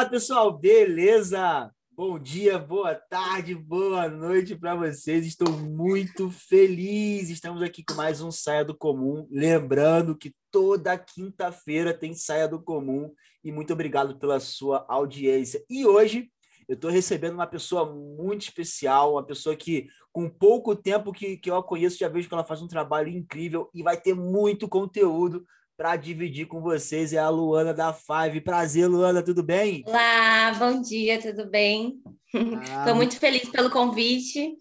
Fala pessoal, beleza? Bom dia, boa tarde, boa noite para vocês. Estou muito feliz. Estamos aqui com mais um Saia do Comum. Lembrando que toda quinta-feira tem Saia do Comum. E muito obrigado pela sua audiência. E hoje eu estou recebendo uma pessoa muito especial, uma pessoa que, com pouco tempo que, que eu a conheço, já vejo que ela faz um trabalho incrível e vai ter muito conteúdo para dividir com vocês. É a Luana da Five. Prazer, Luana, tudo bem? Olá, bom dia, tudo bem? Estou ah, muito feliz pelo convite.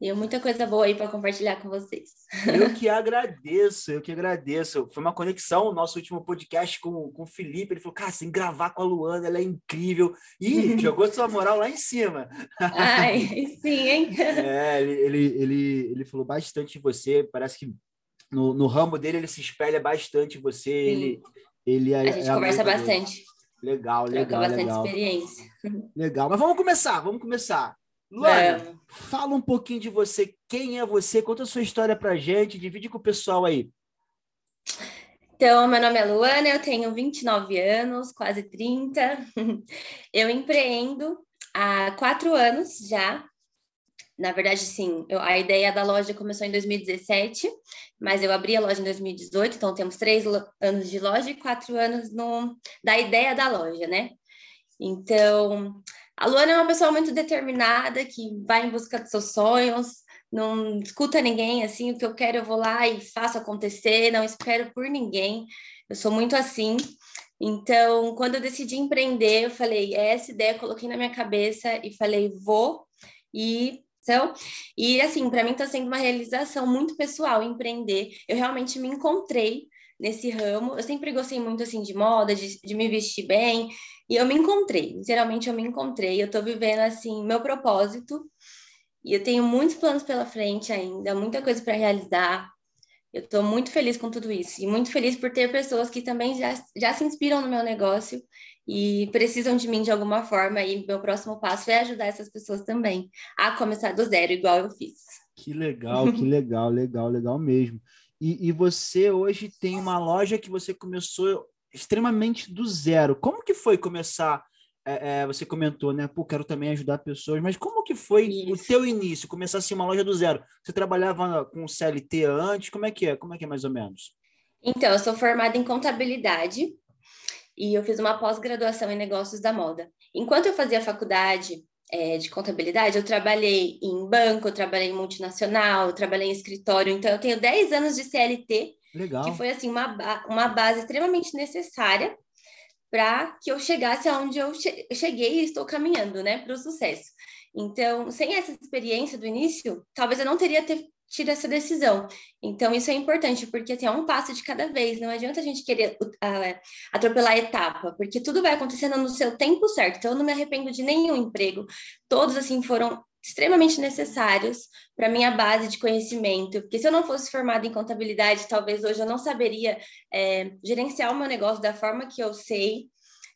Tenho muita coisa boa aí para compartilhar com vocês. Eu que agradeço, eu que agradeço. Foi uma conexão, o nosso último podcast com, com o Felipe. Ele falou, cara, sem gravar com a Luana, ela é incrível. E jogou sua moral lá em cima. Ai, sim, hein? É, ele, ele, ele, ele falou bastante de você. Parece que no, no ramo dele ele se espelha bastante em você. Ele, ele é, a gente é conversa bastante. Legal, legal. Troca bastante legal. experiência. Legal, mas vamos começar, vamos começar. Luana, é. fala um pouquinho de você. Quem é você? Conta a sua história pra gente, divide com o pessoal aí. Então, meu nome é Luana, eu tenho 29 anos, quase 30. Eu empreendo há quatro anos já. Na verdade, sim, eu, a ideia da loja começou em 2017, mas eu abri a loja em 2018, então temos três anos de loja e quatro anos no, da ideia da loja, né? Então, a Luana é uma pessoa muito determinada, que vai em busca dos seus sonhos, não escuta ninguém, assim, o que eu quero eu vou lá e faço acontecer, não espero por ninguém. Eu sou muito assim. Então, quando eu decidi empreender, eu falei, é essa ideia, coloquei na minha cabeça e falei, vou. E então, e assim, para mim está sendo uma realização muito pessoal empreender. Eu realmente me encontrei nesse ramo. Eu sempre gostei muito assim de moda, de, de me vestir bem, e eu me encontrei, literalmente eu me encontrei. Eu estou vivendo assim meu propósito. E eu tenho muitos planos pela frente ainda, muita coisa para realizar. Eu estou muito feliz com tudo isso e muito feliz por ter pessoas que também já, já se inspiram no meu negócio e precisam de mim de alguma forma. E meu próximo passo é ajudar essas pessoas também a começar do zero, igual eu fiz. Que legal, que legal, legal, legal mesmo. E, e você hoje tem uma loja que você começou extremamente do zero. Como que foi começar? É, é, você comentou, né? Pô, quero também ajudar pessoas, mas como que foi Isso. o teu início? Começar assim uma loja do zero? Você trabalhava com CLT antes? Como é que é? Como é que é mais ou menos? Então, eu sou formada em contabilidade e eu fiz uma pós-graduação em negócios da moda. Enquanto eu fazia faculdade é, de contabilidade, eu trabalhei em banco, eu trabalhei em multinacional, eu trabalhei em escritório, então eu tenho 10 anos de CLT Legal. Que foi assim uma, uma base extremamente necessária para que eu chegasse aonde eu cheguei e estou caminhando, né, para o sucesso. Então, sem essa experiência do início, talvez eu não teria ter, tido essa decisão. Então, isso é importante, porque assim, é um passo de cada vez. Não adianta a gente querer uh, atropelar a etapa, porque tudo vai acontecendo no seu tempo certo. Então, eu não me arrependo de nenhum emprego. Todos, assim, foram extremamente necessários para minha base de conhecimento, porque se eu não fosse formada em contabilidade, talvez hoje eu não saberia é, gerenciar o meu negócio da forma que eu sei.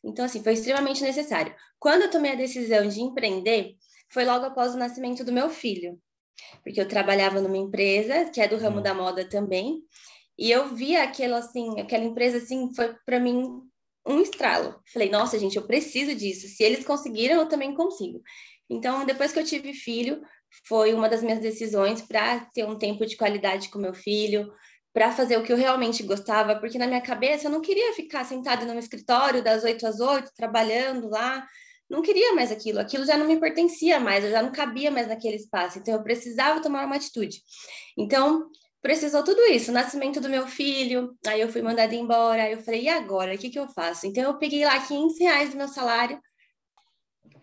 Então, assim, foi extremamente necessário. Quando eu tomei a decisão de empreender, foi logo após o nascimento do meu filho, porque eu trabalhava numa empresa que é do ramo uhum. da moda também, e eu via aquela assim, aquela empresa assim, foi para mim um estralo. Falei, nossa, gente, eu preciso disso. Se eles conseguiram, eu também consigo. Então, depois que eu tive filho, foi uma das minhas decisões para ter um tempo de qualidade com meu filho, para fazer o que eu realmente gostava, porque na minha cabeça eu não queria ficar sentada no escritório das 8 às 8, trabalhando lá. Não queria mais aquilo, aquilo já não me pertencia mais, eu já não cabia mais naquele espaço, então eu precisava tomar uma atitude. Então, precisou tudo isso, o nascimento do meu filho, aí eu fui mandada embora, aí eu falei, e agora, o que, que eu faço? Então eu peguei lá 500 reais do meu salário,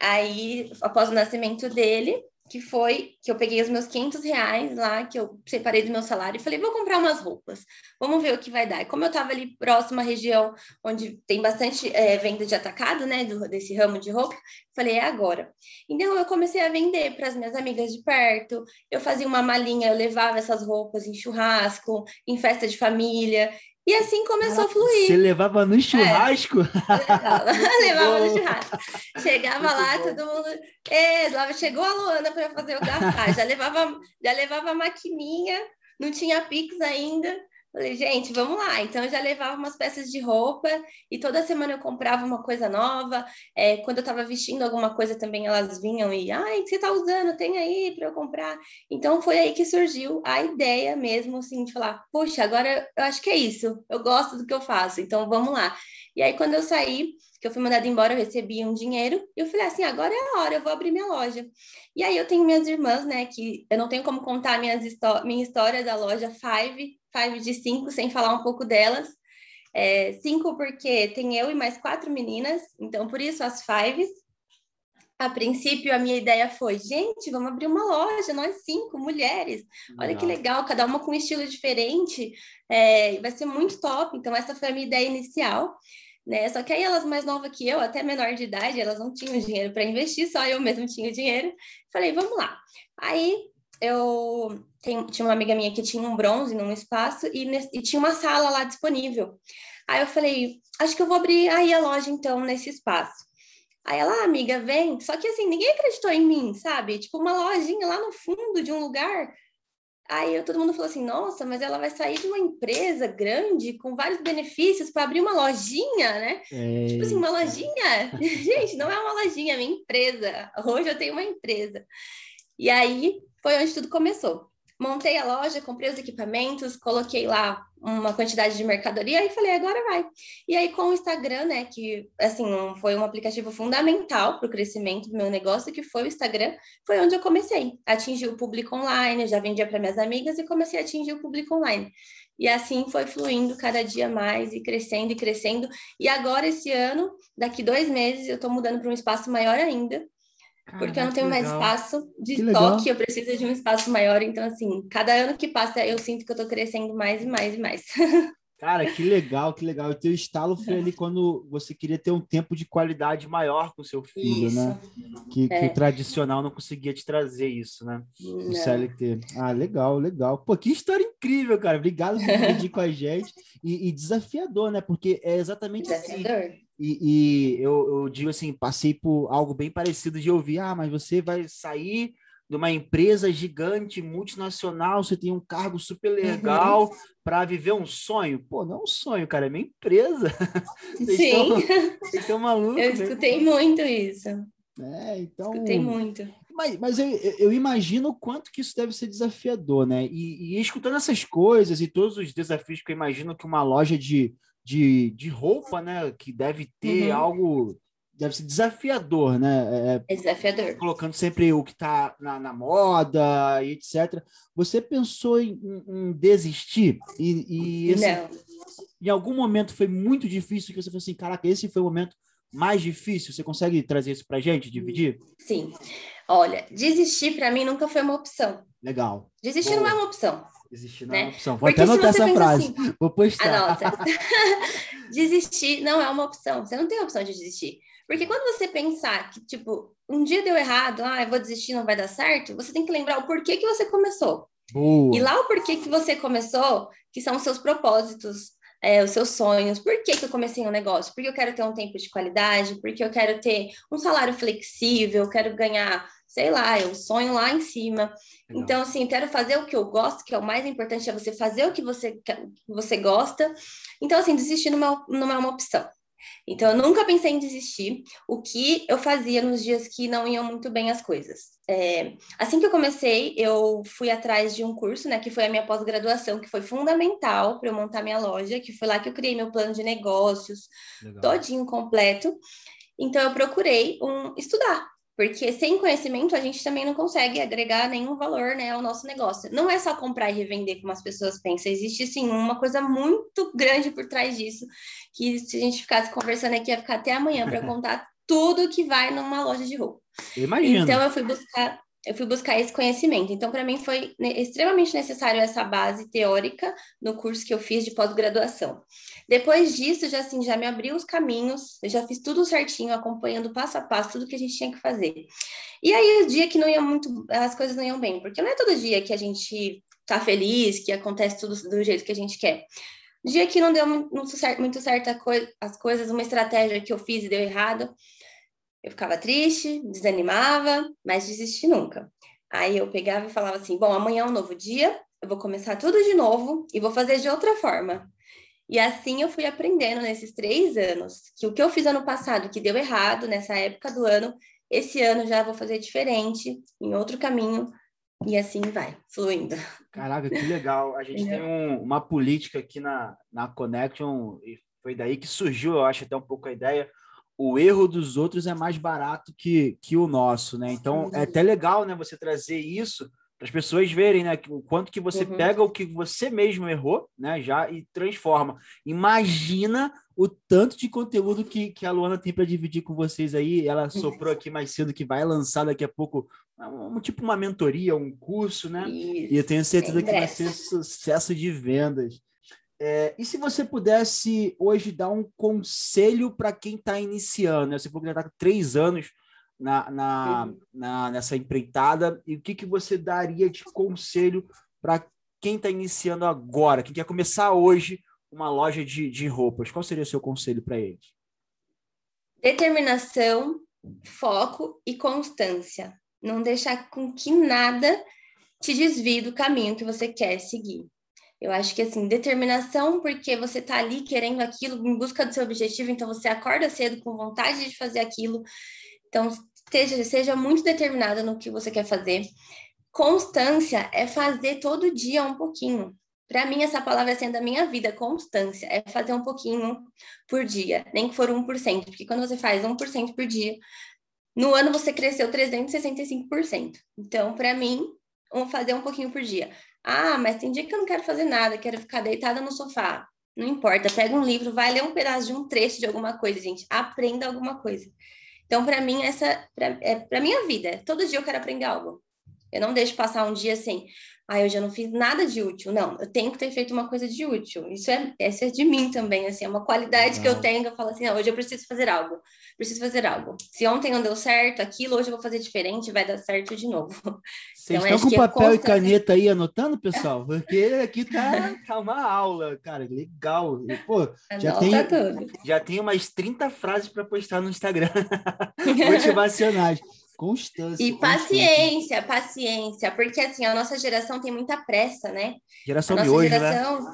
Aí, após o nascimento dele, que foi que eu peguei os meus 500 reais lá, que eu separei do meu salário, e falei, vou comprar umas roupas, vamos ver o que vai dar. E como eu estava ali próxima à região onde tem bastante é, venda de atacado, né, do, desse ramo de roupa, falei, é agora. Então, eu comecei a vender para as minhas amigas de perto, eu fazia uma malinha, eu levava essas roupas em churrasco, em festa de família, e assim começou a fluir. Você levava no churrasco? É, levava, levava no churrasco. Chegava Muito lá, bom. todo mundo. É, chegou a Luana para fazer o gastar. já levava, já levava a maquininha, não tinha Pix ainda. Falei, gente, vamos lá. Então, eu já levava umas peças de roupa e toda semana eu comprava uma coisa nova. É, quando eu estava vestindo alguma coisa também, elas vinham e, ai, o que você está usando? Tem aí para eu comprar. Então, foi aí que surgiu a ideia mesmo, assim, de falar, poxa, agora eu acho que é isso. Eu gosto do que eu faço, então vamos lá. E aí, quando eu saí, que eu fui mandada embora, eu recebi um dinheiro e eu falei assim: agora é a hora, eu vou abrir minha loja. E aí eu tenho minhas irmãs, né, que eu não tenho como contar minhas minha história da loja Five, Five de cinco, sem falar um pouco delas. É, cinco porque tem eu e mais quatro meninas, então por isso as Fives. A princípio, a minha ideia foi: gente, vamos abrir uma loja, nós cinco mulheres. Olha que legal, cada uma com um estilo diferente, é, vai ser muito top. Então, essa foi a minha ideia inicial né? Só que aí elas mais novas que eu, até menor de idade, elas não tinham dinheiro para investir, só eu mesmo tinha dinheiro. Falei, vamos lá. Aí eu tenho, tinha uma amiga minha que tinha um bronze num espaço e, e tinha uma sala lá disponível. Aí eu falei, acho que eu vou abrir aí a loja então nesse espaço. Aí ela, ah, amiga, vem. Só que assim, ninguém acreditou em mim, sabe? Tipo, uma lojinha lá no fundo de um lugar Aí eu, todo mundo falou assim: nossa, mas ela vai sair de uma empresa grande com vários benefícios para abrir uma lojinha, né? Tipo assim, uma lojinha? Gente, não é uma lojinha, é minha empresa. Hoje eu tenho uma empresa. E aí foi onde tudo começou. Montei a loja, comprei os equipamentos, coloquei lá uma quantidade de mercadoria e falei, agora vai. E aí, com o Instagram, né, que, assim, foi um aplicativo fundamental para o crescimento do meu negócio, que foi o Instagram, foi onde eu comecei. Atingi o público online, já vendia para minhas amigas e comecei a atingir o público online. E assim foi fluindo cada dia mais e crescendo e crescendo. E agora, esse ano, daqui dois meses, eu estou mudando para um espaço maior ainda, porque eu não tenho mais espaço de que toque, eu preciso de um espaço maior. Então, assim, cada ano que passa, eu sinto que eu tô crescendo mais e mais e mais. Cara, que legal, que legal. O teu estalo foi ali quando você queria ter um tempo de qualidade maior com seu filho, isso. né? Que, é. que, o tradicional não conseguia te trazer isso, né? O CLT. Ah, legal, legal. Pô, que história incrível, cara. Obrigado por dividir com a gente. E, e, desafiador, né? Porque é exatamente assim. desafiador. assim. E, e eu, eu, digo assim, passei por algo bem parecido de ouvir, ah, mas você vai sair de uma empresa gigante, multinacional, você tem um cargo super uhum. legal uhum. para viver um sonho. Pô, não é um sonho, cara, é minha empresa. Vocês Sim. Estão, vocês estão malucos. Eu né? escutei né? muito isso. É, então. Escutei muito. Mas, mas eu, eu, imagino o quanto que isso deve ser desafiador, né? E, e escutando essas coisas e todos os desafios que eu imagino que uma loja de de, de roupa, né? Que deve ter uhum. algo, deve ser desafiador, né? É, é desafiador. Colocando sempre o que está na, na, moda e etc. Você pensou em, em desistir? E, e esse, Não. em algum momento foi muito difícil que você falou assim, caraca, esse foi o momento mais difícil? Você consegue trazer isso para gente, dividir? Sim. Olha, desistir para mim nunca foi uma opção. Legal. Desistir Boa. não é uma opção. Desistir não né? é uma opção. Vou Porque até anotar essa frase. Assim, Vou postar. Anota. desistir não é uma opção. Você não tem a opção de desistir. Porque quando você pensar que, tipo, um dia deu errado, ah, eu vou desistir, não vai dar certo, você tem que lembrar o porquê que você começou. Boa. E lá o porquê que você começou, que são os seus propósitos, é, os seus sonhos. Por que, que eu comecei um negócio? Porque eu quero ter um tempo de qualidade, porque eu quero ter um salário flexível, eu quero ganhar sei lá, eu sonho lá em cima. Legal. Então, assim, quero fazer o que eu gosto, que é o mais importante, é você fazer o que você, que você gosta. Então, assim, desistir não é, não é uma opção. Então, eu nunca pensei em desistir. O que eu fazia nos dias que não iam muito bem as coisas? É, assim que eu comecei, eu fui atrás de um curso, né, que foi a minha pós-graduação, que foi fundamental para eu montar minha loja, que foi lá que eu criei meu plano de negócios, Legal. todinho completo. Então, eu procurei um, estudar, porque sem conhecimento a gente também não consegue agregar nenhum valor né, ao nosso negócio. Não é só comprar e revender como as pessoas pensam, existe sim uma coisa muito grande por trás disso, que se a gente ficasse conversando aqui ia ficar até amanhã para contar tudo que vai numa loja de roupa. Imagina. Então eu fui buscar eu fui buscar esse conhecimento. Então, para mim, foi extremamente necessário essa base teórica no curso que eu fiz de pós-graduação. Depois disso, já assim, já me abriu os caminhos, eu já fiz tudo certinho, acompanhando passo a passo tudo que a gente tinha que fazer. E aí, o dia que não ia muito, as coisas não iam bem, porque não é todo dia que a gente tá feliz, que acontece tudo do jeito que a gente quer. Dia que não deu muito certo, muito certo as coisas, uma estratégia que eu fiz e deu errado, eu ficava triste, desanimava, mas desisti nunca. Aí eu pegava e falava assim: bom, amanhã é um novo dia, eu vou começar tudo de novo e vou fazer de outra forma. E assim eu fui aprendendo nesses três anos que o que eu fiz ano passado, que deu errado nessa época do ano, esse ano já vou fazer diferente, em outro caminho, e assim vai, fluindo. Caraca, que legal. A gente tem um, uma política aqui na, na Connection, e foi daí que surgiu, eu acho, até um pouco a ideia. O erro dos outros é mais barato que, que o nosso, né? Então, é até legal, né, você trazer isso para as pessoas verem, né, o quanto que você uhum. pega o que você mesmo errou, né, já e transforma. Imagina o tanto de conteúdo que, que a Luana tem para dividir com vocês aí. Ela soprou aqui mais cedo que vai lançar daqui a pouco um, tipo uma mentoria, um curso, né? Isso. E eu tenho certeza que vai ser sucesso de vendas. É, e se você pudesse hoje dar um conselho para quem está iniciando, né? Você falou que já está com três anos na, na, uhum. na, nessa empreitada, e o que, que você daria de conselho para quem está iniciando agora, quem quer começar hoje uma loja de, de roupas? Qual seria o seu conselho para eles? Determinação, foco e constância. Não deixar com que nada te desvie do caminho que você quer seguir. Eu acho que assim, determinação, porque você está ali querendo aquilo, em busca do seu objetivo, então você acorda cedo com vontade de fazer aquilo. Então, seja, seja muito determinada no que você quer fazer. Constância é fazer todo dia um pouquinho. Para mim, essa palavra é sendo a minha vida, constância, é fazer um pouquinho por dia, nem que for 1%, porque quando você faz 1% por dia, no ano você cresceu 365%. Então, para mim, fazer um pouquinho por dia. Ah, mas tem dia que eu não quero fazer nada, quero ficar deitada no sofá. Não importa, pega um livro, vai ler um pedaço de um trecho de alguma coisa, gente. Aprenda alguma coisa. Então, para mim, essa pra, é para minha vida. Todo dia eu quero aprender algo. Eu não deixo passar um dia assim, ah, eu já não fiz nada de útil. Não, eu tenho que ter feito uma coisa de útil. Isso é, é de mim também, assim, é uma qualidade que eu tenho. Eu falo assim, hoje eu preciso fazer algo. Preciso fazer algo. Se ontem não deu certo aquilo, hoje eu vou fazer diferente, vai dar certo de novo. Vocês então, estão com papel e caneta aí anotando, pessoal? Porque aqui tá, tá uma aula, cara, legal. Pô, já tem, já tem umas 30 frases para postar no Instagram motivacionais. Constância. E paciência, constância. paciência, porque assim, a nossa geração tem muita pressa, né? Geração a nossa hoje, né? geração, né?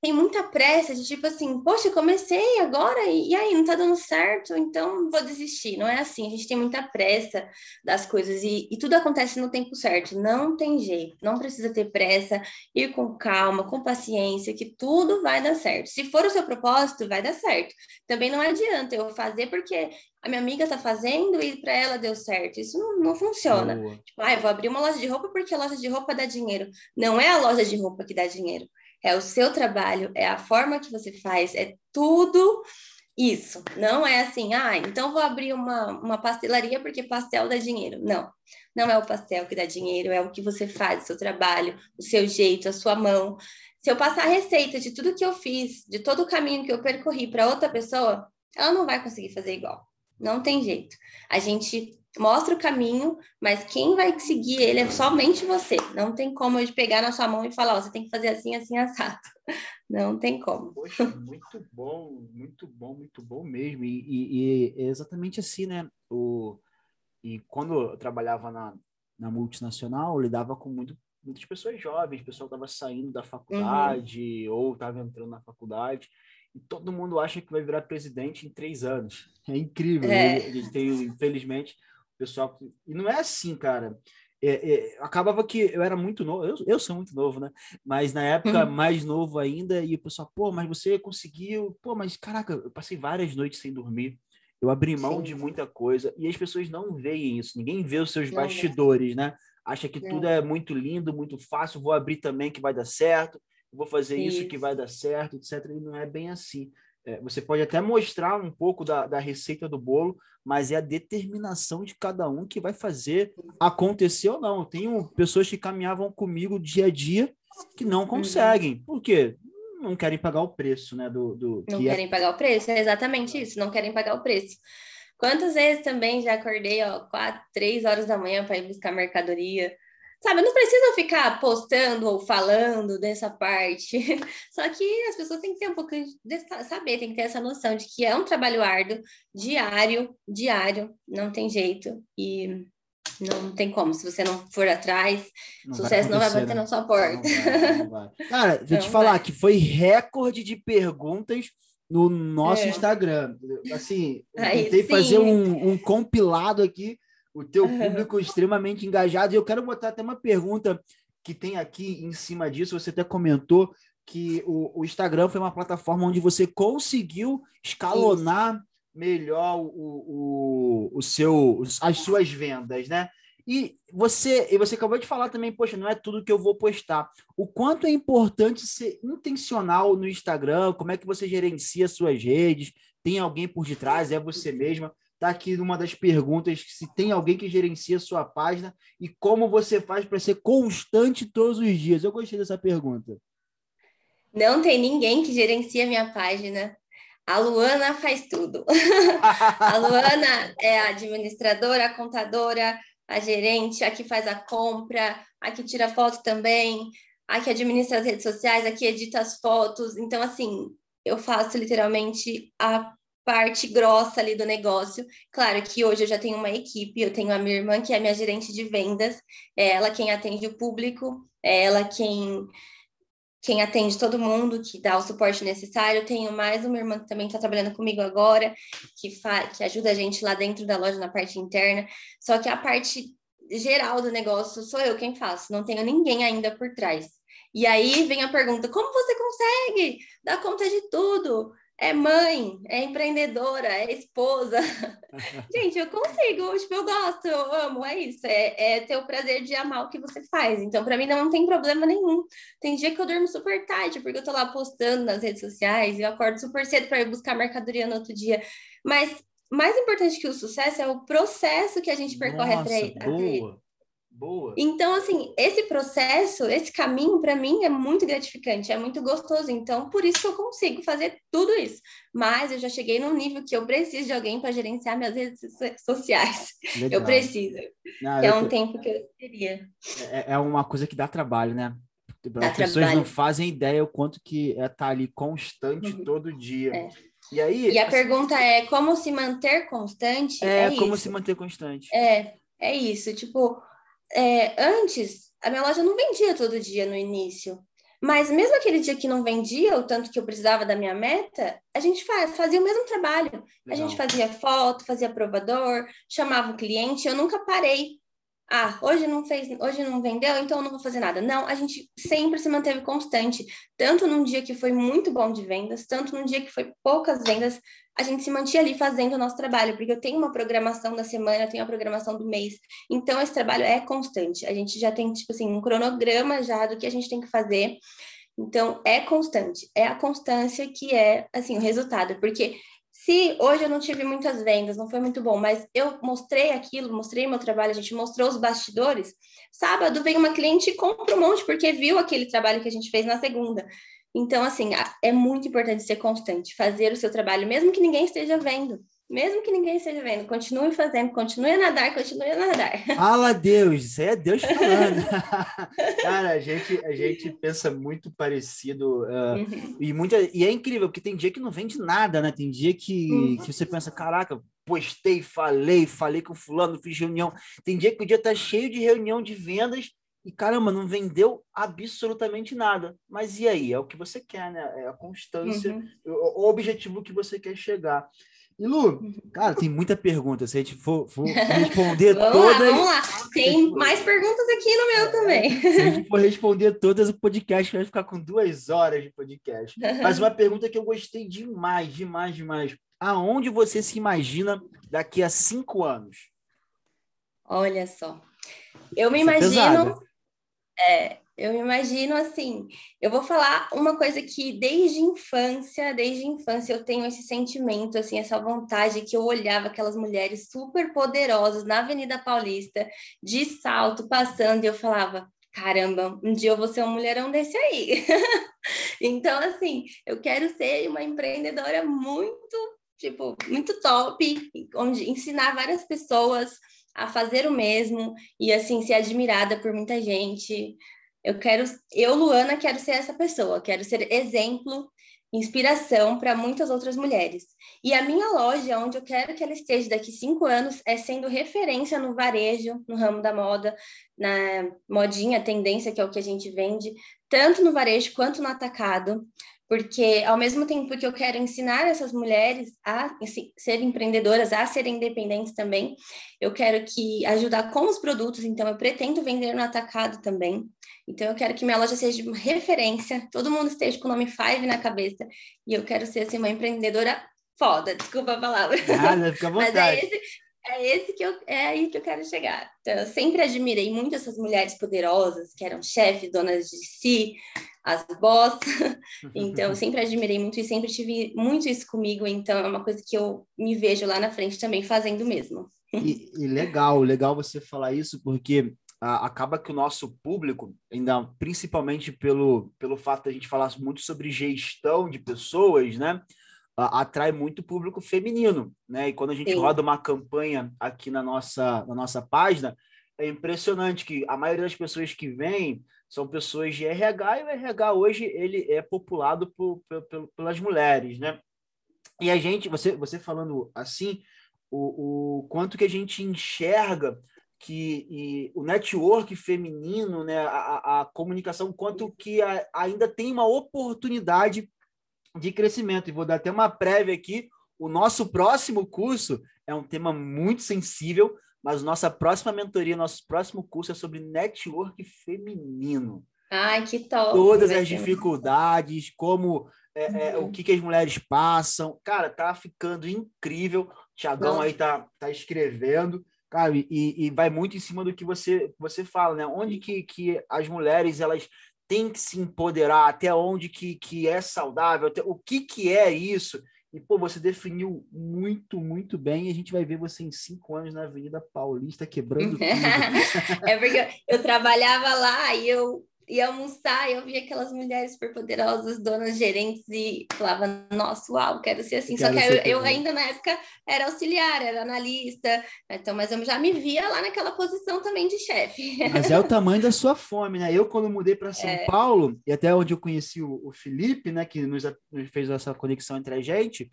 Tem muita pressa de tipo assim, poxa, comecei agora e, e, aí não tá dando certo, então vou desistir. Não é assim, a gente tem muita pressa das coisas e, e, tudo acontece no tempo certo, não tem jeito, não precisa ter pressa, ir com calma, com paciência, que tudo vai dar certo. Se for o seu propósito, vai dar certo. Também não adianta eu fazer porque a minha amiga tá fazendo e para ela deu certo. Isso não, não funciona. Boa. Tipo, ah, eu vou abrir uma loja de roupa porque a loja de roupa dá dinheiro. Não é a loja de roupa que dá dinheiro é o seu trabalho, é a forma que você faz, é tudo isso. Não é assim, ah, então vou abrir uma, uma pastelaria porque pastel dá dinheiro. Não, não é o pastel que dá dinheiro, é o que você faz, o seu trabalho, o seu jeito, a sua mão. Se eu passar a receita de tudo que eu fiz, de todo o caminho que eu percorri para outra pessoa, ela não vai conseguir fazer igual. Não tem jeito. A gente mostra o caminho, mas quem vai seguir ele é somente você. Não tem como eu pegar na sua mão e falar, oh, você tem que fazer assim, assim, assado. Não tem como. Poxa, muito bom, muito bom, muito bom mesmo. E, e, e é exatamente assim, né? O, e quando eu trabalhava na, na multinacional, eu lidava com muito, muitas pessoas jovens, o pessoal estava saindo da faculdade uhum. ou estava entrando na faculdade e todo mundo acha que vai virar presidente em três anos. É incrível. É. A gente tem, infelizmente, pessoal. E não é assim, cara. É, é, acabava que eu era muito novo, eu, eu sou muito novo, né? Mas na época uhum. mais novo ainda, e o pessoal, pô, mas você conseguiu, pô, mas caraca, eu passei várias noites sem dormir, eu abri mão Sim. de muita coisa, e as pessoas não veem isso, ninguém vê os seus não, bastidores, né? Acha que tudo é muito lindo, muito fácil, vou abrir também que vai dar certo, vou fazer isso, isso que vai dar certo, etc. E não é bem assim. É, você pode até mostrar um pouco da, da receita do bolo, mas é a determinação de cada um que vai fazer acontecer ou não. Eu tenho pessoas que caminhavam comigo dia a dia que não uhum. conseguem. Por quê? Não querem pagar o preço, né? Do, do não é querem é... pagar o preço, é exatamente isso, não querem pagar o preço. Quantas vezes também já acordei, ó, quatro, três horas da manhã para ir buscar mercadoria, Sabe, não precisam ficar postando ou falando dessa parte. Só que as pessoas têm que ter um pouco de saber, tem que ter essa noção de que é um trabalho árduo, diário, diário, não tem jeito. E Não tem como. Se você não for atrás, não sucesso vai não vai bater né? na sua porta. Não vai, não vai. Cara, vou te falar que foi recorde de perguntas no nosso é. Instagram. Assim, Aí, tentei sim. fazer um, um, compilado aqui, o teu público extremamente engajado. E eu quero botar até uma pergunta que tem aqui em cima disso. Você até comentou que o, o Instagram foi uma plataforma onde você conseguiu escalonar Isso. melhor o, o, o seu, as suas vendas, né? E você, e você acabou de falar também, poxa, não é tudo que eu vou postar. O quanto é importante ser intencional no Instagram? Como é que você gerencia suas redes? Tem alguém por detrás? É você mesma? Tá aqui numa das perguntas se tem alguém que gerencia sua página e como você faz para ser constante todos os dias. Eu gostei dessa pergunta. Não tem ninguém que gerencia minha página. A Luana faz tudo. a Luana é a administradora, a contadora, a gerente, a que faz a compra, a que tira foto também, a que administra as redes sociais, a que edita as fotos. Então, assim, eu faço literalmente a parte grossa ali do negócio. Claro que hoje eu já tenho uma equipe, eu tenho a minha irmã, que é minha gerente de vendas, é ela quem atende o público, é ela quem quem atende todo mundo, que dá o suporte necessário. Tenho mais uma irmã que também está trabalhando comigo agora, que, que ajuda a gente lá dentro da loja na parte interna. Só que a parte geral do negócio sou eu quem faço, não tenho ninguém ainda por trás. E aí vem a pergunta: como você consegue dar conta de tudo? É mãe, é empreendedora, é esposa. Gente, eu consigo, tipo, eu gosto, eu amo, é isso. É, é ter o prazer de amar o que você faz. Então, para mim, não tem problema nenhum. Tem dia que eu durmo super tarde, porque eu tô lá postando nas redes sociais, e eu acordo super cedo para ir buscar mercadoria no outro dia. Mas mais importante que o sucesso é o processo que a gente percorre Nossa, até, boa. Até Boa. Então, assim, esse processo, esse caminho, para mim, é muito gratificante, é muito gostoso. Então, por isso que eu consigo fazer tudo isso. Mas eu já cheguei num nível que eu preciso de alguém para gerenciar minhas redes sociais. Legal. Eu preciso. Não, é um tempo que eu teria. É, é uma coisa que dá trabalho, né? Dá As pessoas trabalho. não fazem ideia o quanto que é estar tá ali constante uhum. todo dia. É. E aí. E a assim, pergunta é como se manter constante? É, é como isso. se manter constante. É, é isso. Tipo, é, antes, a minha loja não vendia todo dia no início. Mas mesmo aquele dia que não vendia, o tanto que eu precisava da minha meta, a gente faz, fazia o mesmo trabalho. Legal. A gente fazia foto, fazia provador, chamava o cliente. Eu nunca parei ah, hoje não fez, hoje não vendeu, então eu não vou fazer nada. Não, a gente sempre se manteve constante, tanto num dia que foi muito bom de vendas, tanto num dia que foi poucas vendas, a gente se mantinha ali fazendo o nosso trabalho, porque eu tenho uma programação da semana, eu tenho a programação do mês, então esse trabalho é constante. A gente já tem, tipo assim, um cronograma já do que a gente tem que fazer. Então, é constante, é a constância que é, assim, o resultado, porque se hoje eu não tive muitas vendas, não foi muito bom, mas eu mostrei aquilo, mostrei meu trabalho, a gente mostrou os bastidores. Sábado vem uma cliente e compra um monte porque viu aquele trabalho que a gente fez na segunda. Então, assim, é muito importante ser constante, fazer o seu trabalho, mesmo que ninguém esteja vendo. Mesmo que ninguém esteja vendo, continue fazendo, continue a nadar, continue a nadar. Fala Deus, isso aí é Deus falando. Cara, a gente, a gente pensa muito parecido uh, uhum. e, muita, e é incrível, porque tem dia que não vende nada, né? Tem dia que, uhum. que você pensa, caraca, postei, falei, falei com fulano, fiz reunião. Tem dia que o dia tá cheio de reunião de vendas e caramba, não vendeu absolutamente nada. Mas e aí? É o que você quer, né? É a constância, uhum. o, o objetivo que você quer chegar. E Lu, cara, tem muita pergunta. Se a gente for, for responder vamos todas. Lá, vamos lá, tem mais perguntas aqui no meu também. Se a gente for responder todas, o podcast vai ficar com duas horas de podcast. Mas uma pergunta que eu gostei demais, demais, demais. Aonde você se imagina daqui a cinco anos? Olha só. Eu me Essa é imagino. É, eu imagino assim, eu vou falar uma coisa que desde infância, desde infância eu tenho esse sentimento, assim, essa vontade que eu olhava aquelas mulheres super poderosas na Avenida Paulista, de salto, passando, e eu falava, caramba, um dia eu vou ser um mulherão desse aí. então, assim, eu quero ser uma empreendedora muito, tipo, muito top, onde ensinar várias pessoas a fazer o mesmo e, assim, ser admirada por muita gente. Eu quero, eu, Luana, quero ser essa pessoa, quero ser exemplo inspiração para muitas outras mulheres. E a minha loja, onde eu quero que ela esteja daqui cinco anos, é sendo referência no varejo, no ramo da moda, na modinha, tendência, que é o que a gente vende, tanto no varejo quanto no atacado porque ao mesmo tempo que eu quero ensinar essas mulheres a serem empreendedoras, a serem independentes também, eu quero que ajudar com os produtos, então eu pretendo vender no atacado também. Então eu quero que minha loja seja uma referência, todo mundo esteja com o nome Five na cabeça, e eu quero ser assim, uma empreendedora foda, desculpa a palavra. Nada, fica à vontade. Mas é esse, é esse que eu é aí que eu quero chegar. Então, eu sempre admirei muito essas mulheres poderosas que eram chefes, donas de si, as boss. Então, eu sempre admirei muito e sempre tive muito isso comigo. Então, é uma coisa que eu me vejo lá na frente também fazendo mesmo. E, e legal, legal você falar isso, porque acaba que o nosso público, ainda principalmente pelo, pelo fato de a gente falar muito sobre gestão de pessoas, né? atrai muito público feminino, né? E quando a gente Sim. roda uma campanha aqui na nossa, na nossa página, é impressionante que a maioria das pessoas que vêm são pessoas de RH e o RH hoje ele é populado por, por, pelas mulheres, né? E a gente, você, você falando assim, o, o quanto que a gente enxerga que o network feminino, né, a, a comunicação, quanto que a, ainda tem uma oportunidade de crescimento. E vou dar até uma prévia aqui. O nosso próximo curso é um tema muito sensível, mas nossa próxima mentoria, nosso próximo curso é sobre network feminino. Ai, que top! Todas as dificuldades, como é, é, uhum. o que, que as mulheres passam. Cara, tá ficando incrível. O Tiagão aí tá, tá escrevendo. Cara, e, e vai muito em cima do que você, você fala, né? Onde que, que as mulheres elas tem que se empoderar, até onde que, que é saudável, até, o que, que é isso. E, pô, você definiu muito, muito bem. E a gente vai ver você em cinco anos na Avenida Paulista quebrando tudo. é porque eu trabalhava lá e eu ia almoçar e eu via aquelas mulheres superpoderosas, donas gerentes, e falava, nossa, uau, quero ser assim. Quero Só que eu, eu, ainda na época era auxiliar, era analista, então, mas eu já me via lá naquela posição também de chefe. Mas é o tamanho da sua fome, né? Eu, quando mudei para São é... Paulo, e até onde eu conheci o, o Felipe, né, que nos, nos fez essa conexão entre a gente,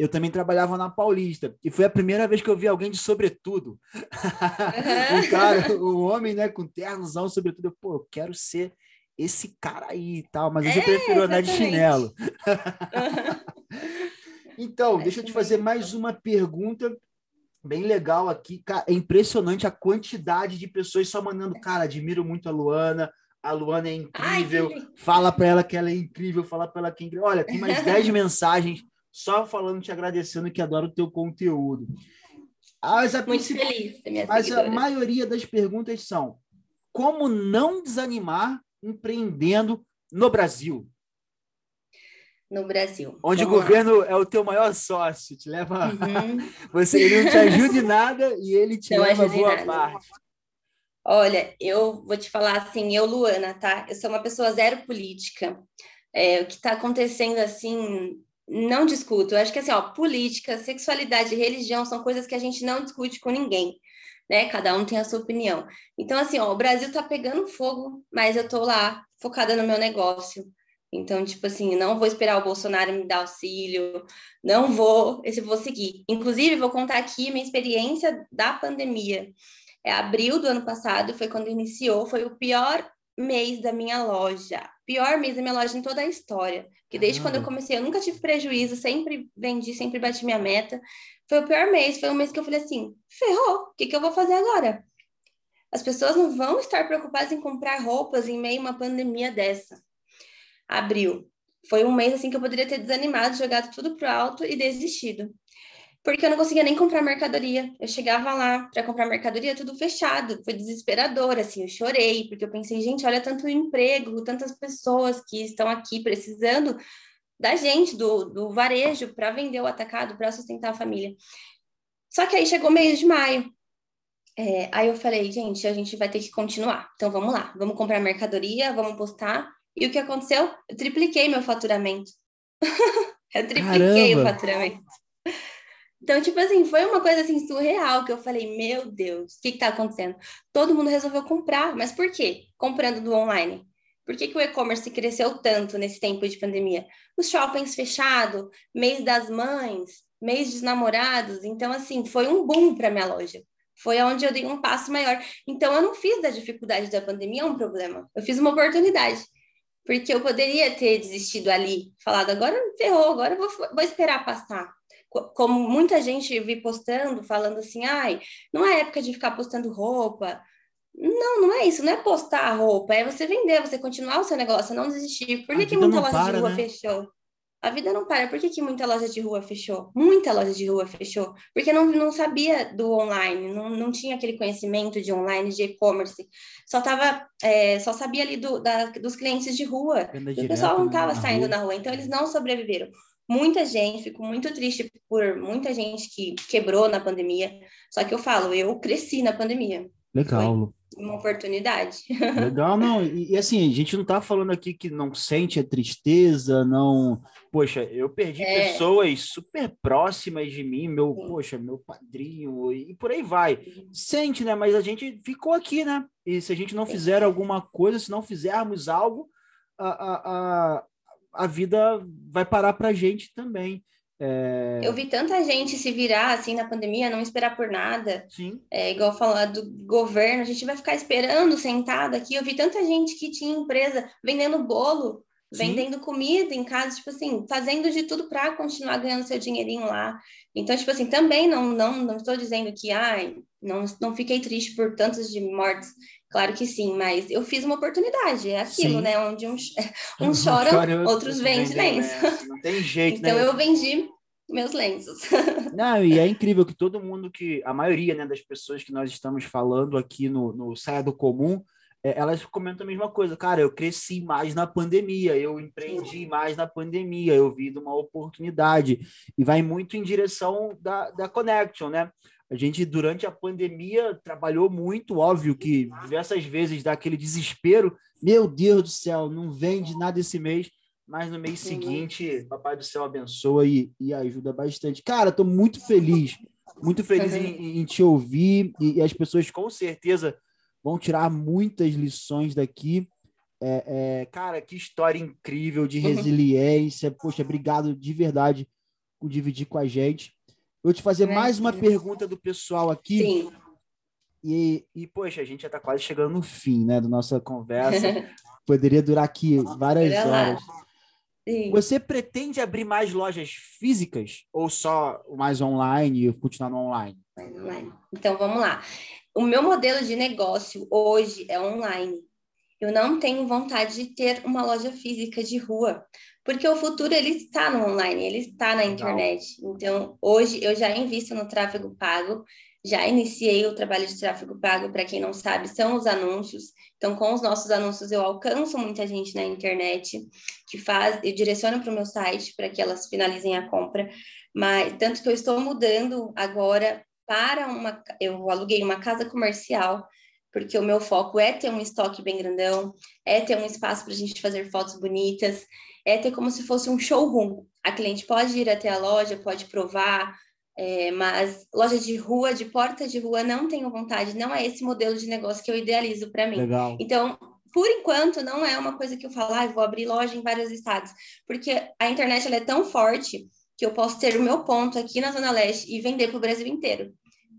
eu também trabalhava na Paulista. E foi a primeira vez que eu vi alguém de sobretudo. O cara, o homem, né, com ternozão, sobretudo. Eu, Pô, eu quero ser esse cara aí e tal, mas é, eu prefiro andar de chinelo. então, é deixa eu te fazer mais uma pergunta bem legal aqui. É impressionante a quantidade de pessoas só mandando, cara, admiro muito a Luana, a Luana é incrível, Ai, fala para ela que ela é incrível, fala para ela que é incrível. Olha, tem mais 10 mensagens só falando, te agradecendo que adoro o teu conteúdo. As, a Muito feliz. Mas a maioria das perguntas são: como não desanimar empreendendo no Brasil? No Brasil. Onde Vamos o governo lá. é o teu maior sócio, te leva. Uhum. Você, ele não te ajuda em nada e ele te não leva boa nada. parte. Olha, eu vou te falar assim, eu, Luana, tá? Eu sou uma pessoa zero política. É, o que está acontecendo assim não discuto. Eu acho que assim, ó, política, sexualidade religião são coisas que a gente não discute com ninguém, né? Cada um tem a sua opinião. Então, assim, ó, o Brasil tá pegando fogo, mas eu tô lá focada no meu negócio. Então, tipo assim, não vou esperar o Bolsonaro me dar auxílio, não vou, esse vou seguir. Inclusive, vou contar aqui minha experiência da pandemia. É abril do ano passado, foi quando iniciou, foi o pior mês da minha loja. Pior mês da minha loja em toda a história. Que desde quando eu comecei, eu nunca tive prejuízo, sempre vendi, sempre bati minha meta. Foi o pior mês, foi um mês que eu falei assim: ferrou, o que, que eu vou fazer agora? As pessoas não vão estar preocupadas em comprar roupas em meio a uma pandemia dessa. Abril. Foi um mês assim que eu poderia ter desanimado, jogado tudo pro alto e desistido porque eu não conseguia nem comprar mercadoria. Eu chegava lá para comprar mercadoria, tudo fechado. Foi desesperador, assim, eu chorei, porque eu pensei, gente, olha tanto emprego, tantas pessoas que estão aqui precisando da gente, do, do varejo, para vender o atacado, para sustentar a família. Só que aí chegou mês de maio. É, aí eu falei, gente, a gente vai ter que continuar. Então vamos lá, vamos comprar mercadoria, vamos postar. E o que aconteceu? Eu tripliquei meu faturamento. eu tripliquei Caramba. o faturamento. Então, tipo assim, foi uma coisa assim surreal que eu falei, meu Deus, o que está acontecendo? Todo mundo resolveu comprar, mas por quê? Comprando do online. Por que, que o e-commerce cresceu tanto nesse tempo de pandemia? Os shoppings fechados, mês das mães, mês dos namorados. Então, assim, foi um boom para minha loja. Foi onde eu dei um passo maior. Então, eu não fiz da dificuldade da pandemia um problema. Eu fiz uma oportunidade. Porque eu poderia ter desistido ali, falado, agora ferrou, agora vou, vou esperar passar como muita gente vi postando, falando assim, ai, não é época de ficar postando roupa. Não, não é isso, não é postar a roupa, é você vender, você continuar o seu negócio, não desistir. Por que, que muita loja para, de rua né? fechou? A vida não para. Por que, que muita loja de rua fechou? Muita loja de rua fechou. Porque não, não sabia do online, não, não tinha aquele conhecimento de online, de e-commerce. Só tava, é, só sabia ali do, da, dos clientes de rua. o pessoal não estava né? saindo na rua, então eles não sobreviveram muita gente, fico muito triste por muita gente que quebrou na pandemia. Só que eu falo, eu cresci na pandemia. Legal. Foi uma oportunidade. Legal, não. E, e, assim, a gente não tá falando aqui que não sente a tristeza, não. Poxa, eu perdi é. pessoas super próximas de mim, meu, Sim. poxa, meu padrinho, e por aí vai. Sente, né? Mas a gente ficou aqui, né? E se a gente não Sim. fizer alguma coisa, se não fizermos algo, a, a, a, a vida vai parar para a gente também. É... Eu vi tanta gente se virar assim na pandemia, não esperar por nada. Sim. É, igual falar do governo, a gente vai ficar esperando sentado aqui. Eu vi tanta gente que tinha empresa vendendo bolo, Sim. vendendo comida em casa, tipo assim, fazendo de tudo para continuar ganhando seu dinheirinho lá. Então, tipo assim, também não não não estou dizendo que ai, não não fiquei triste por tantos de mortes Claro que sim, mas eu fiz uma oportunidade, é aquilo, sim. né? Onde uns, uns choram, chora, outros vendem lenços. Né? Não tem jeito, então né? eu vendi meus lenços. Não, e é incrível que todo mundo que, a maioria né, das pessoas que nós estamos falando aqui no, no Saia do Comum, é, elas comentam a mesma coisa. Cara, eu cresci mais na pandemia, eu empreendi mais na pandemia, eu vi de uma oportunidade. E vai muito em direção da, da Connection, né? A gente, durante a pandemia, trabalhou muito, óbvio que diversas vezes dá aquele desespero. Meu Deus do céu, não vende nada esse mês, mas no mês seguinte, Papai do Céu abençoa e, e ajuda bastante. Cara, estou muito feliz, muito feliz em, em te ouvir e, e, as pessoas com certeza vão tirar muitas lições daqui. É, é, cara, que história incrível de resiliência. Poxa, obrigado de verdade por dividir com a gente. Vou te fazer mais uma pergunta do pessoal aqui. Sim. E, e, poxa, a gente já está quase chegando no fim, né, da nossa conversa. Poderia durar aqui várias horas. Você pretende abrir mais lojas físicas ou só mais online e continuar no? Online. Então, vamos lá. O meu modelo de negócio hoje é online. Eu não tenho vontade de ter uma loja física de rua, porque o futuro ele está no online, ele está na internet. Então, hoje eu já invisto no tráfego pago, já iniciei o trabalho de tráfego pago, para quem não sabe, são os anúncios. Então, com os nossos anúncios, eu alcanço muita gente na internet que faz, eu direciono para o meu site para que elas finalizem a compra. Mas tanto que eu estou mudando agora para uma, eu aluguei uma casa comercial porque o meu foco é ter um estoque bem grandão, é ter um espaço para a gente fazer fotos bonitas, é ter como se fosse um showroom. A cliente pode ir até a loja, pode provar, é, mas loja de rua, de porta de rua, não tenho vontade, não é esse modelo de negócio que eu idealizo para mim. Legal. Então, por enquanto, não é uma coisa que eu falo, ah, vou abrir loja em vários estados, porque a internet ela é tão forte que eu posso ter o meu ponto aqui na Zona Leste e vender para o Brasil inteiro.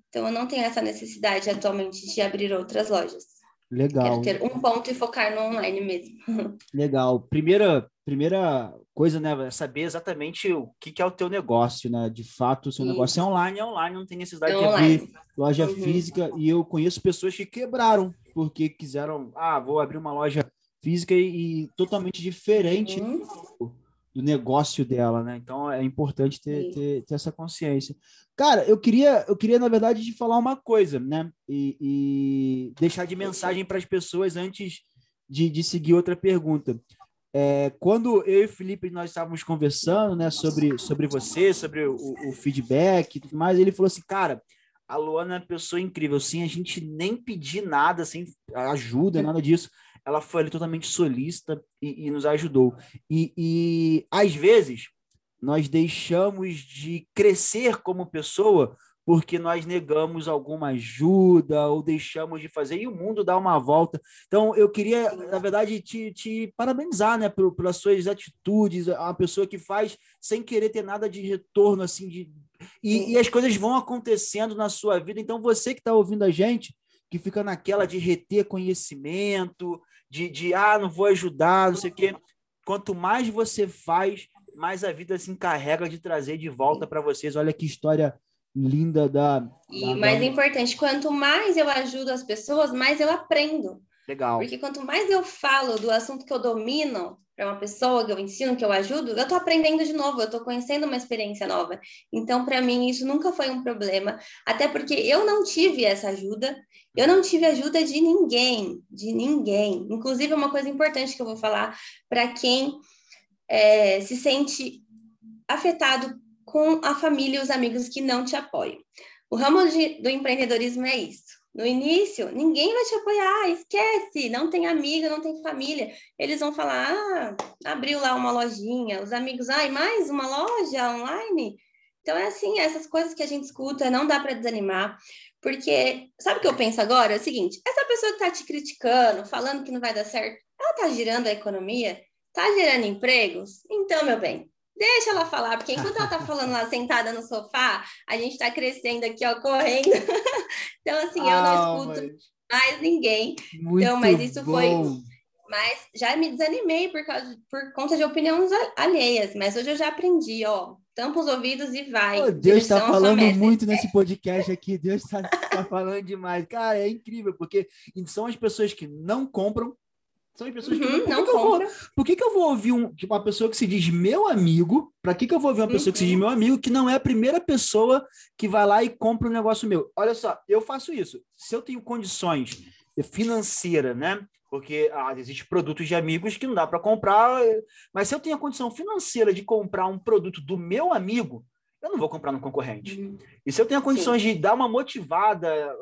Então, eu não tenho essa necessidade atualmente de abrir outras lojas. Legal. Quero ter um ponto e focar no online mesmo. Legal. Primeira, primeira coisa, né, é saber exatamente o que, que é o teu negócio, né? De fato, o seu Sim. negócio é online, é online, não tem necessidade é de abrir loja uhum. física. E eu conheço pessoas que quebraram porque quiseram, ah, vou abrir uma loja física e, e totalmente diferente uhum do negócio dela, né? Então é importante ter, ter, ter, essa consciência. Cara, eu queria, eu queria, na verdade, te falar uma coisa, né? E, e deixar de mensagem para as pessoas antes de, de seguir outra pergunta. É, quando eu e o Felipe nós estávamos conversando né, sobre, sobre você, sobre o, o feedback e tudo mais, ele falou assim, cara, a Luana é uma pessoa incrível, sem a gente nem pedir nada, sem ajuda, nada disso ela foi ali totalmente solista e, e nos ajudou. E, e, às vezes nós deixamos de crescer como pessoa porque nós negamos alguma ajuda ou deixamos de fazer e o mundo dá uma volta. Então, eu queria, na verdade, te, te parabenizar, né, por, pelas suas atitudes, a pessoa que faz sem querer ter nada de retorno, assim, de, e, e as coisas vão acontecendo na sua vida. Então, você que está ouvindo a gente, que fica naquela de reter conhecimento, de, de ah, não vou ajudar, não sei o quê. Quanto mais você faz, mais a vida se encarrega de trazer de volta para vocês. Olha que história linda da. E da, mais da... importante, quanto mais eu ajudo as pessoas, mais eu aprendo. Legal. Porque quanto mais eu falo do assunto que eu domino para uma pessoa que eu ensino, que eu ajudo, eu estou aprendendo de novo, eu estou conhecendo uma experiência nova. Então, para mim, isso nunca foi um problema, até porque eu não tive essa ajuda, eu não tive ajuda de ninguém, de ninguém. Inclusive, uma coisa importante que eu vou falar para quem é, se sente afetado com a família e os amigos que não te apoiam. O ramo de, do empreendedorismo é isso. No início, ninguém vai te apoiar, esquece, não tem amiga, não tem família. Eles vão falar: ah, abriu lá uma lojinha, os amigos, ai, mais uma loja online? Então é assim, essas coisas que a gente escuta, não dá para desanimar, porque sabe o que eu penso agora? É o seguinte: essa pessoa que está te criticando, falando que não vai dar certo, ela está girando a economia, está gerando empregos? Então, meu bem, Deixa ela falar, porque enquanto ela tá falando lá sentada no sofá, a gente tá crescendo aqui, ó, correndo. então, assim, eu não ah, escuto mais ninguém. Muito então, mas isso bom. foi. Mas já me desanimei por, causa, por conta de opiniões alheias. Mas hoje eu já aprendi, ó. Tampa os ouvidos e vai. Oh, Deus está falando muito nesse podcast aqui. Deus está tá falando demais. Cara, é incrível, porque são as pessoas que não compram, são pessoas que. Uhum, por, que, que, eu vou, por que, que eu vou ouvir um, tipo, uma pessoa que se diz meu amigo? Para que, que eu vou ouvir uma pessoa uhum. que se diz uhum. meu amigo que não é a primeira pessoa que vai lá e compra um negócio meu? Olha só, eu faço isso. Se eu tenho condições financeiras, né? Porque ah, existem produtos de amigos que não dá para comprar, mas se eu tenho a condição financeira de comprar um produto do meu amigo, eu não vou comprar no concorrente. Uhum. E se eu tenho condições Sim. de dar uma motivada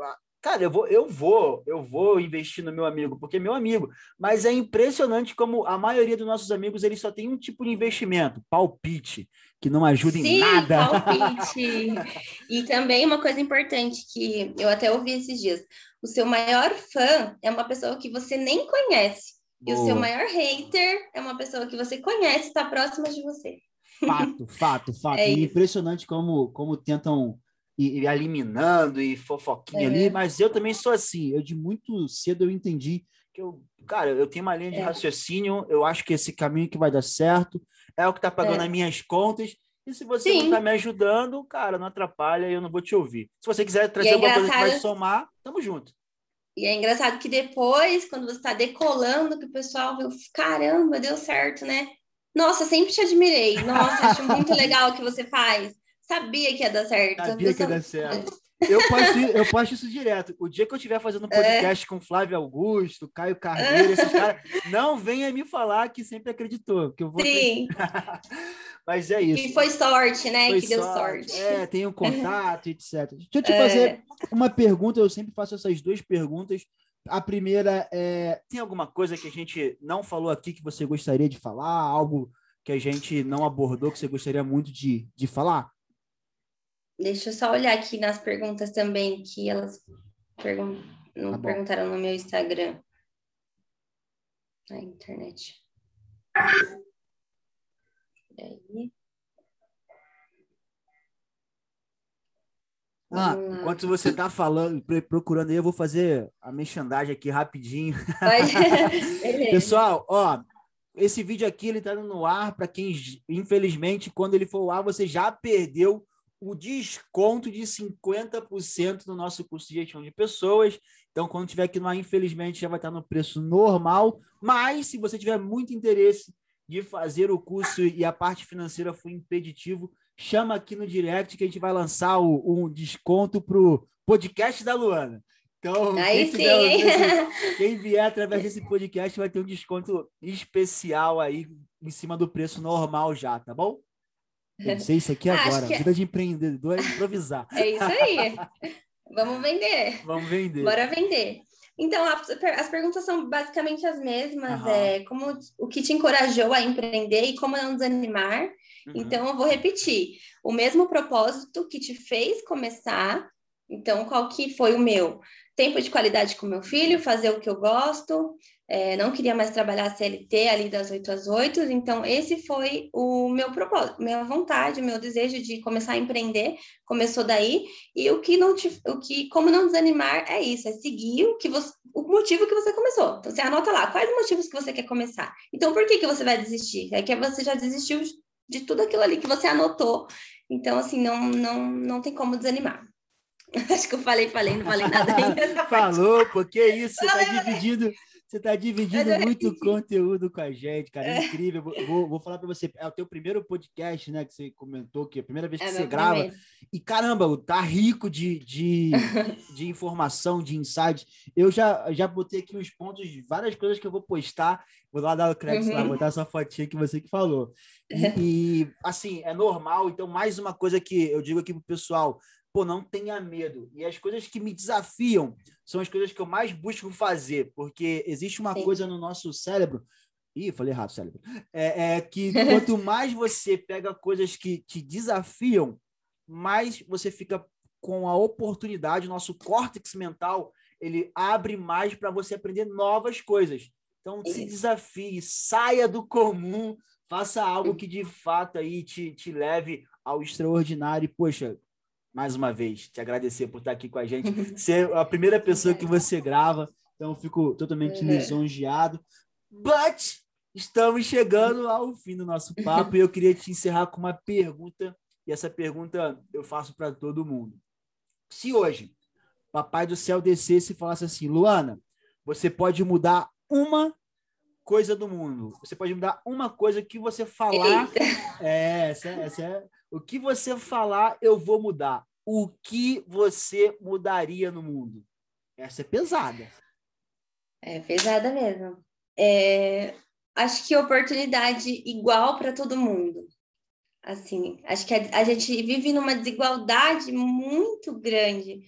Cara, eu vou, eu vou, eu vou investir no meu amigo, porque é meu amigo. Mas é impressionante como a maioria dos nossos amigos eles só tem um tipo de investimento, palpite, que não ajuda Sim, em nada. Palpite. e também uma coisa importante que eu até ouvi esses dias: o seu maior fã é uma pessoa que você nem conhece. Boa. E o seu maior hater é uma pessoa que você conhece, está próxima de você. Fato, fato, fato. É impressionante como, como tentam e, e eliminando e fofoquinha é. ali, mas eu também sou assim. Eu de muito cedo eu entendi que eu, cara, eu tenho uma linha de é. raciocínio, eu acho que esse caminho que vai dar certo é o que está pagando é. as minhas contas. E se você Sim. não está me ajudando, cara, não atrapalha, eu não vou te ouvir. Se você quiser trazer é alguma coisa que vai somar, tamo junto. E é engraçado que depois, quando você está decolando, que o pessoal vê, caramba, deu certo, né? Nossa, sempre te admirei. Nossa, acho muito legal o que você faz sabia que ia dar certo. Sabia que ia dar certo. Eu posto, eu posto isso direto. O dia que eu estiver fazendo é. podcast é. com Flávio Augusto, Caio Carneiro, esses caras, não venha me falar que sempre acreditou. Que eu vou Sim. Mas é isso. E foi sorte, né? Foi que deu sorte. É, tem um contato, etc. Deixa eu te é. fazer uma pergunta. Eu sempre faço essas duas perguntas. A primeira é: tem alguma coisa que a gente não falou aqui que você gostaria de falar? Algo que a gente não abordou que você gostaria muito de, de falar? Deixa eu só olhar aqui nas perguntas também que elas pergun não tá perguntaram no meu Instagram. Na internet. Peraí. Ah, enquanto você está falando, procurando aí, eu vou fazer a mexandagem aqui rapidinho. Pessoal, ó, esse vídeo aqui ele tá no ar para quem, infelizmente, quando ele for ao ar, você já perdeu o desconto de 50% no nosso curso de gestão de pessoas. Então, quando tiver aqui no ar, infelizmente, já vai estar no preço normal. Mas, se você tiver muito interesse de fazer o curso e a parte financeira for impeditivo, chama aqui no direct que a gente vai lançar o, um desconto para o podcast da Luana. Então, quem, tiver, quem, vier através desse podcast vai ter um desconto especial aí em cima do preço normal já, tá bom? Pensei isso aqui agora. Que... Vida de empreendedor é improvisar. É isso aí. Vamos vender. Vamos vender. Bora vender. Então, as perguntas são basicamente as mesmas. Uhum. É, como o que te encorajou a empreender e como não desanimar. Uhum. Então, eu vou repetir. O mesmo propósito que te fez começar. Então, qual que foi o meu? Tempo de qualidade com meu filho, fazer o que eu gosto, é, não queria mais trabalhar CLT ali das 8 às 8, então esse foi o meu propósito, minha vontade, meu desejo de começar a empreender, começou daí, e o que não te, o que, como não desanimar é isso, é seguir o que você, o motivo que você começou. Então você anota lá, quais motivos que você quer começar. Então por que que você vai desistir? É que você já desistiu de tudo aquilo ali que você anotou. Então assim, não não não tem como desanimar. Acho que eu falei, falei, não falei nada ainda. Falou, porque isso, você tá dividindo você está dividindo muito conteúdo com a gente, cara. É, é. incrível. Vou, vou falar para você. É o teu primeiro podcast, né? Que você comentou que é a primeira vez que é você grava. Primeiro. E caramba, tá rico de, de, de informação, de insights. Eu já, já botei aqui os pontos de várias coisas que eu vou postar. Vou lá dar o crédito uhum. lá, botar essa fotinha que você que falou. E, e, assim, é normal. Então, mais uma coisa que eu digo aqui pro pessoal pô, não tenha medo. E as coisas que me desafiam são as coisas que eu mais busco fazer, porque existe uma Sim. coisa no nosso cérebro. Ih, falei errado, cérebro. É, é que quanto mais você pega coisas que te desafiam, mais você fica com a oportunidade, o nosso córtex mental, ele abre mais para você aprender novas coisas. Então, se desafie, saia do comum, faça algo que de fato aí te, te leve ao extraordinário. E, poxa, mais uma vez, te agradecer por estar aqui com a gente, ser a primeira pessoa que você grava, então fico totalmente uhum. lisonjeado. But estamos chegando ao fim do nosso papo e eu queria te encerrar com uma pergunta, e essa pergunta eu faço para todo mundo. Se hoje Papai do Céu descesse e falasse assim, Luana, você pode mudar uma coisa do mundo. Você pode mudar uma coisa que você falar. É, essa, essa é. O que você falar, eu vou mudar. O que você mudaria no mundo? Essa é pesada. É pesada mesmo. É, acho que oportunidade igual para todo mundo. Assim, acho que a, a, gente vive numa desigualdade muito grande.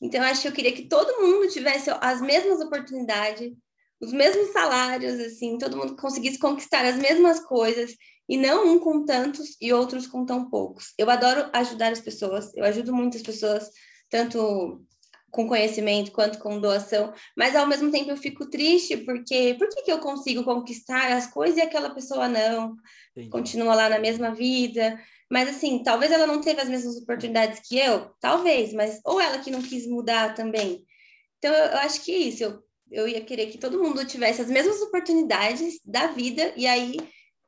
Então, acho que eu queria que todo mundo tivesse as mesmas oportunidades, os mesmos salários, assim, todo mundo conseguisse conquistar as mesmas coisas e não um com tantos e outros com tão poucos. Eu adoro ajudar as pessoas, eu ajudo muitas pessoas, tanto com conhecimento quanto com doação, mas ao mesmo tempo eu fico triste porque por que, que eu consigo conquistar as coisas e aquela pessoa não? Entendi. Continua lá na mesma vida. Mas assim, talvez ela não teve as mesmas oportunidades que eu, talvez, mas ou ela que não quis mudar também. Então eu, eu acho que é isso, eu eu ia querer que todo mundo tivesse as mesmas oportunidades da vida, e aí,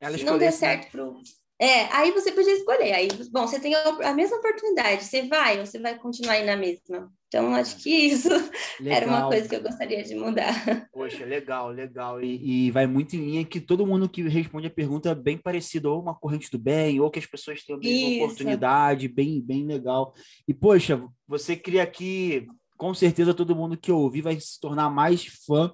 Ela não der né? certo pro. É, aí você podia escolher. Aí, bom, você tem a mesma oportunidade, você vai ou você vai continuar aí na mesma? Então, acho que isso legal. era uma coisa que eu gostaria de mudar. Poxa, legal, legal. E, e, vai muito em linha que todo mundo que responde a pergunta é bem parecido, ou uma corrente do bem, ou que as pessoas têm a mesma isso. oportunidade, bem, bem legal. E, poxa, você cria aqui com certeza todo mundo que ouvir vai se tornar mais fã.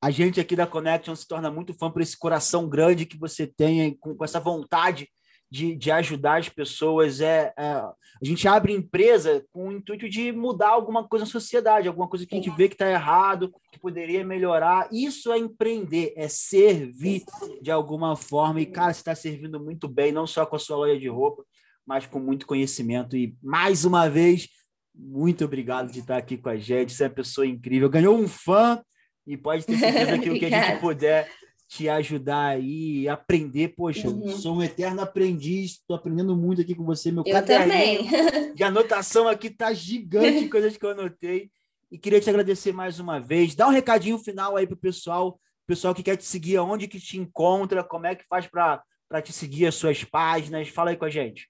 A gente aqui da Connection se torna muito fã por esse coração grande que você tem, com, com essa vontade de, de ajudar as pessoas. É, é, a gente abre empresa com o intuito de mudar alguma coisa na sociedade, alguma coisa que a gente vê que está errado, que poderia melhorar. Isso é empreender, é servir de alguma forma. E, cara, você está servindo muito bem, não só com a sua loja de roupa, mas com muito conhecimento. E, mais uma vez, muito obrigado de estar aqui com a gente. Você é uma pessoa incrível. Ganhou um fã e pode ter certeza que o que a gente puder te ajudar aí, aprender. Poxa, uhum. sou um eterno aprendiz, estou aprendendo muito aqui com você. Meu eu também. de anotação aqui tá gigante, coisas que eu anotei. E queria te agradecer mais uma vez. Dá um recadinho final aí pro pessoal, pessoal que quer te seguir, aonde que te encontra, como é que faz para te seguir as suas páginas. Fala aí com a gente.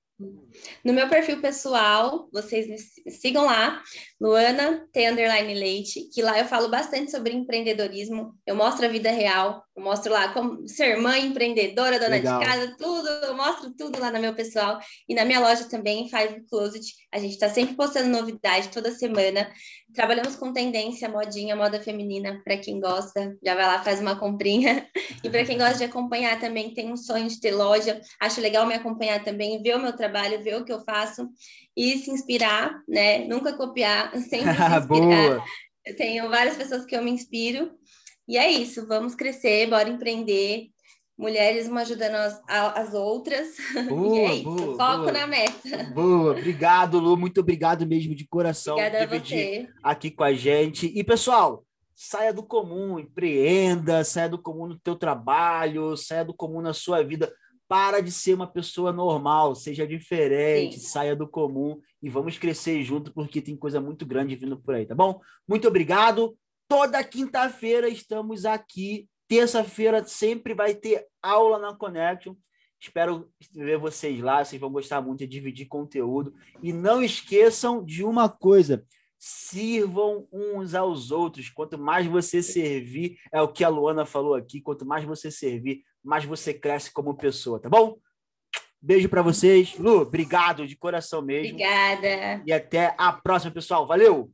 No meu perfil pessoal, vocês me sigam lá, Luana T underline Leite, que lá eu falo bastante sobre empreendedorismo. Eu mostro a vida real, eu mostro lá como ser mãe, empreendedora, dona Legal. de casa, tudo, eu mostro tudo lá no meu pessoal. E na minha loja também, Five Closet, a gente está sempre postando novidade toda semana. Trabalhamos com tendência, modinha, moda feminina, para quem gosta, já vai lá, faz uma comprinha. E para quem gosta de acompanhar também, tem um sonho de ter loja, acho legal me acompanhar também, ver o meu trabalho, ver o que eu faço e se inspirar, né? Nunca copiar, sempre se inspirar. Boa. Eu tenho várias pessoas que eu me inspiro. E é isso, vamos crescer, bora empreender. mulheres uma ajudando as, as outras. Boa, e é isso, boa, foco boa. na meta. Boa, obrigado, Lu. Muito obrigado mesmo de coração Obrigada a dividir aqui com a gente. E, pessoal, saia do comum, empreenda, saia do comum no teu trabalho, saia do comum na sua vida. Para de ser uma pessoa normal, seja diferente, Sim. saia do comum e vamos crescer junto, porque tem coisa muito grande vindo por aí, tá bom? Muito obrigado. Toda quinta-feira estamos aqui. Terça-feira sempre vai ter aula na Connection. Espero ver vocês lá, vocês vão gostar muito de dividir conteúdo. E não esqueçam de uma coisa: sirvam uns aos outros. Quanto mais você servir, é o que a Luana falou aqui, quanto mais você servir, mais você cresce como pessoa, tá bom? Beijo para vocês. Lu, obrigado de coração mesmo. Obrigada. E até a próxima, pessoal. Valeu!